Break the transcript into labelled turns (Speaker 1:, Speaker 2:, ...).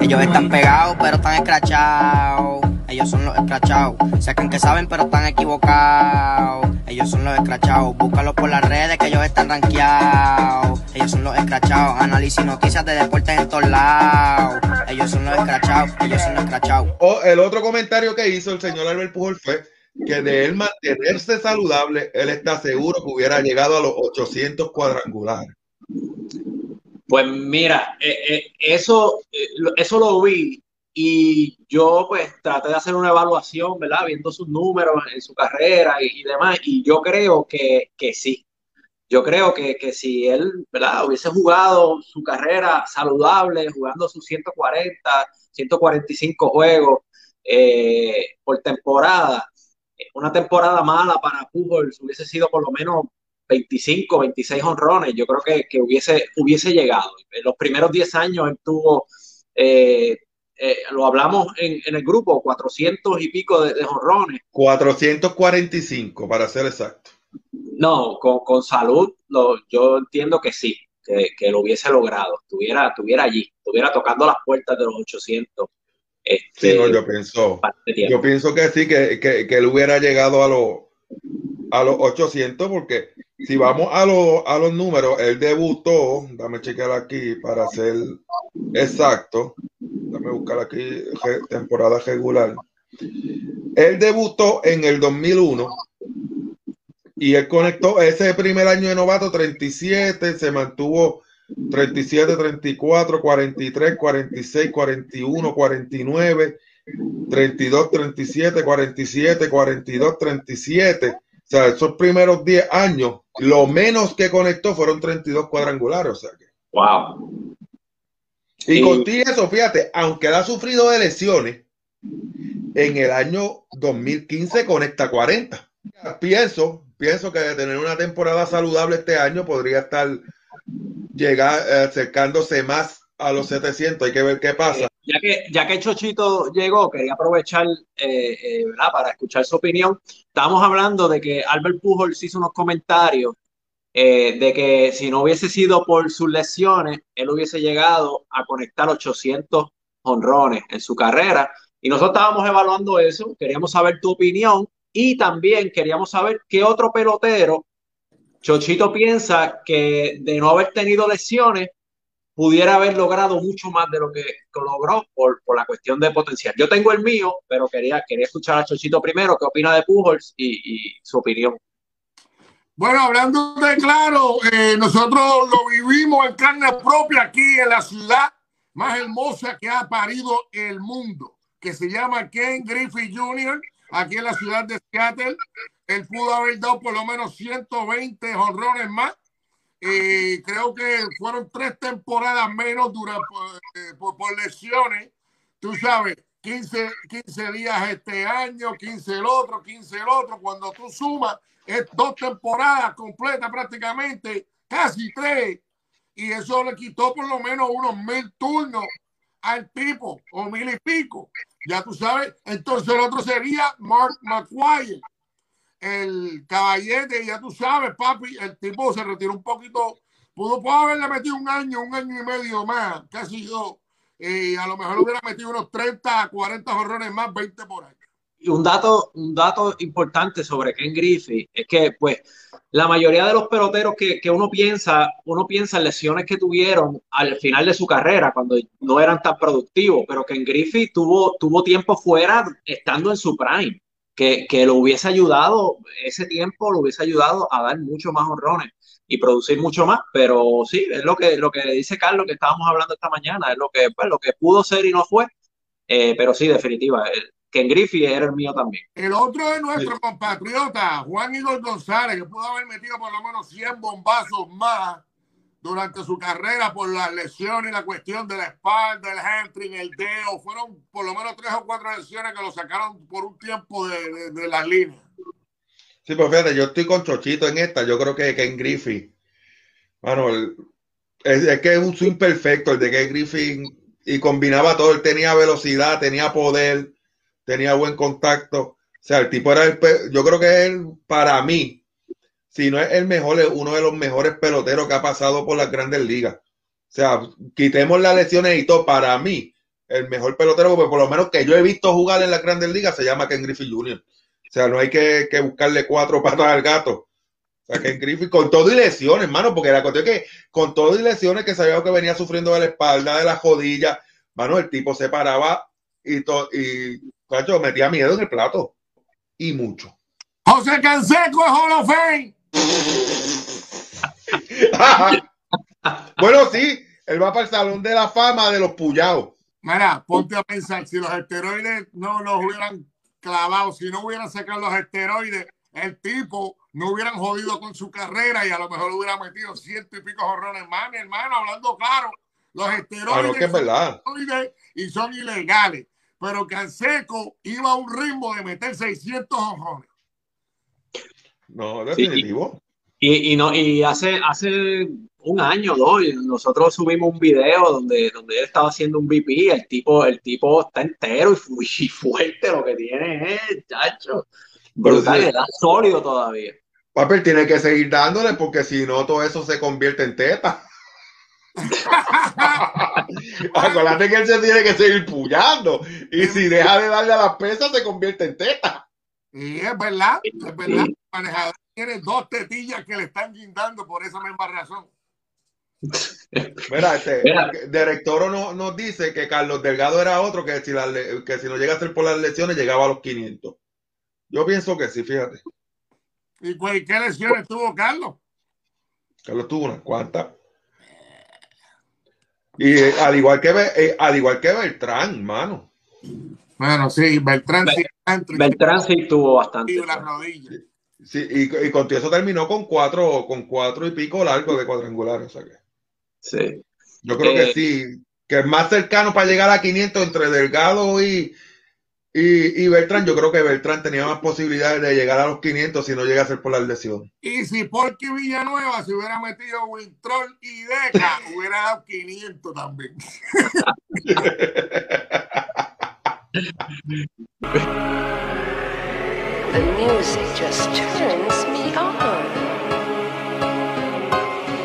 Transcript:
Speaker 1: Ellos están pegados, pero están escrachados. Ellos son los escrachados. Sacan que saben, pero están equivocados. Ellos son los escrachados. Búscalos por las redes, que ellos están rankeados. Ellos son los escrachados. Análisis noticias de deportes en todos lados. Ellos son los escrachados. Ellos son los escrachados.
Speaker 2: O el otro comentario que hizo el señor Albert Pujol fue que de él mantenerse saludable, él está seguro que hubiera llegado a los 800 cuadrangulares.
Speaker 3: Pues mira, eh, eh, eso, eh, eso lo vi y yo pues traté de hacer una evaluación, ¿verdad? Viendo sus números en su carrera y, demás, y yo creo que, que sí. Yo creo que, que, si él, ¿verdad? Hubiese jugado su carrera saludable, jugando sus 140, 145 juegos por temporada, una temporada mala para Pujols hubiese sido por lo menos 25, 26 honrones, yo creo que, que hubiese, hubiese llegado. En los primeros 10 años él tuvo, eh, eh, lo hablamos en, en, el grupo, 400 y pico de, de honrones.
Speaker 2: 445, para ser exacto.
Speaker 3: No, con, con salud, lo, yo entiendo que sí, que, que, lo hubiese logrado, estuviera, estuviera allí, estuviera tocando las puertas de los 800.
Speaker 2: Este, sí, no, yo pienso, yo pienso que sí, que, que, que él hubiera llegado a los a los 800 porque si vamos a, a los números, él debutó, dame chequear aquí para ser exacto, dame buscar aquí temporada regular. Él debutó en el 2001 y él conectó ese primer año de novato 37, se mantuvo 37, 34, 43, 46, 41, 49, 32, 37, 47, 42, 37. O sea, esos primeros 10 años, lo menos que conectó fueron 32 cuadrangulares. O sea que.
Speaker 3: ¡Wow!
Speaker 2: Y contigo eso, fíjate, aunque él ha sufrido de lesiones, en el año 2015 conecta 40. Pienso, pienso que de tener una temporada saludable este año podría estar llegar eh, acercándose más a los 700. Hay que ver qué pasa.
Speaker 3: Ya que, ya que Chochito llegó, quería aprovechar eh, eh, para escuchar su opinión. Estábamos hablando de que Albert Pujols hizo unos comentarios eh, de que si no hubiese sido por sus lesiones, él hubiese llegado a conectar 800 honrones en su carrera. Y nosotros estábamos evaluando eso, queríamos saber tu opinión y también queríamos saber qué otro pelotero Chochito piensa que de no haber tenido lesiones, pudiera haber logrado mucho más de lo que logró por, por, la cuestión de potencial. Yo tengo el mío, pero quería, quería escuchar a Chochito primero, qué opina de Pujols y, y su opinión.
Speaker 4: Bueno, hablando de claro, eh, nosotros lo vivimos en carne propia aquí en la ciudad más hermosa que ha parido el mundo, que se llama Ken Griffey Jr., aquí en la ciudad de Seattle. Él pudo haber dado por lo menos 120 honrones más eh, creo que fueron tres temporadas menos durante, eh, por, por, lesiones. Tú sabes, 15, 15 días este año, 15 el otro, 15 el otro. Cuando tú sumas, es dos temporadas completas prácticamente, casi tres. Y eso le quitó por lo menos unos mil turnos al tipo, o mil y pico. Ya tú sabes. Entonces el otro sería Mark McGuire el caballete, ya tú sabes, papi, el tipo se retiró un poquito, pudo, pudo haberle metido un año, un año y medio más, casi dos, y a lo mejor hubiera metido unos 30, 40 horrores más, 20 por año.
Speaker 3: Y un dato, un dato importante sobre Ken Griffey es que, pues, la mayoría de los peloteros que, que, uno piensa, uno piensa en lesiones que tuvieron al final de su carrera, cuando no eran tan productivos, pero Ken Griffey tuvo, tuvo tiempo fuera estando en su prime que, que, lo hubiese ayudado, ese tiempo lo hubiese ayudado a dar mucho más honrones y producir mucho más, pero sí, es lo que, lo que dice Carlos que estábamos hablando esta mañana, es lo que, pues, lo que pudo ser y no fue, eh, pero sí, definitiva, Ken Griffey era el mío también.
Speaker 4: El otro es nuestro sí. compatriota, Juan Igor González, que pudo haber metido por lo menos 100 bombazos más durante su carrera por las lesiones la cuestión de la espalda, el hamstring, el dedo. Fueron por lo menos tres o cuatro lesiones que lo sacaron por un tiempo de, de, las líneas.
Speaker 2: Sí, pues fíjate, yo estoy con Chochito en esta. Yo creo que Ken Griffey, bueno, es, es, que es un swing perfecto el de Ken Griffey y combinaba todo. Él tenía velocidad, tenía poder, tenía buen contacto. O sea, el tipo era el, yo creo que él, para mí, si no es el mejor, es uno de los mejores peloteros que ha pasado por las grandes ligas. sea, quitemos las lesiones y todo. Para mí, el mejor pelotero, porque por lo menos que yo he visto jugar en la Grandes Ligas, se llama Ken Griffey Jr. O sea, no hay que, buscarle cuatro patas al gato. O sea, Ken Griffey, con todo y lesiones, hermano, porque la cuestión es que con todo y lesiones que sabía que venía sufriendo de la espalda, de la jodilla, mano, el tipo se paraba y, todo y cacho, metía miedo en el plato. Y mucho.
Speaker 4: José Canseco es Hall of
Speaker 2: bueno, sí, él va para el Salón de la Fama de los Puyados.
Speaker 4: Mira, ponte a pensar, si los esteroides no los hubieran clavado, si no hubieran sacado los esteroides, el tipo no hubieran jodido con su carrera y a lo mejor hubiera metido ciento y pico jorrones más, mi hermano, hablando claro. Los esteroides,
Speaker 2: es verdad.
Speaker 4: y son ilegales. Pero Canseco iba a un ritmo de meter 600 jorrones.
Speaker 2: No, definitivo.
Speaker 3: Y, y, no, y hace, hace un año o dos, nosotros subimos un video donde, donde él estaba haciendo un VP, el tipo, el tipo está entero y, fuerte lo que tiene, eh, chacho. Brutal, sólido todavía.
Speaker 2: Papel tiene que seguir dándole porque si no todo eso se convierte en teta. Acuérdate que él se tiene que seguir puyando y si deja de darle a las pesas se convierte en teta.
Speaker 4: Y es verdad, es verdad. El manejador tiene dos tetillas que le están guindando por esa misma razón.
Speaker 2: Mira, este, director no, nos dice que Carlos Delgado era otro que si, que si no llega a ser por las lesiones llegaba a los 500. Yo pienso que sí, fíjate.
Speaker 4: ¿Y qué lesiones tuvo Carlos?
Speaker 2: Carlos tuvo unas cuantas. Y eh, al igual que eh, al igual que Beltrán, mano.
Speaker 4: Bueno, sí, Beltrán sí.
Speaker 3: Beltrán sí tuvo bastante. Y
Speaker 2: Sí, y, y con eso terminó con cuatro, con cuatro y pico largos de cuadrangulares. O sea que.
Speaker 3: Sí.
Speaker 2: Yo creo que eh, sí, que es más cercano para llegar a 500 entre Delgado y, y, Beltrán. Yo creo que Beltrán tenía más posibilidades de llegar a los 500 si no llega a ser por la lesión.
Speaker 4: Y si Porky Villanueva se hubiera metido Wintrol y Deca, hubiera dado 500 también. The music just turns me on.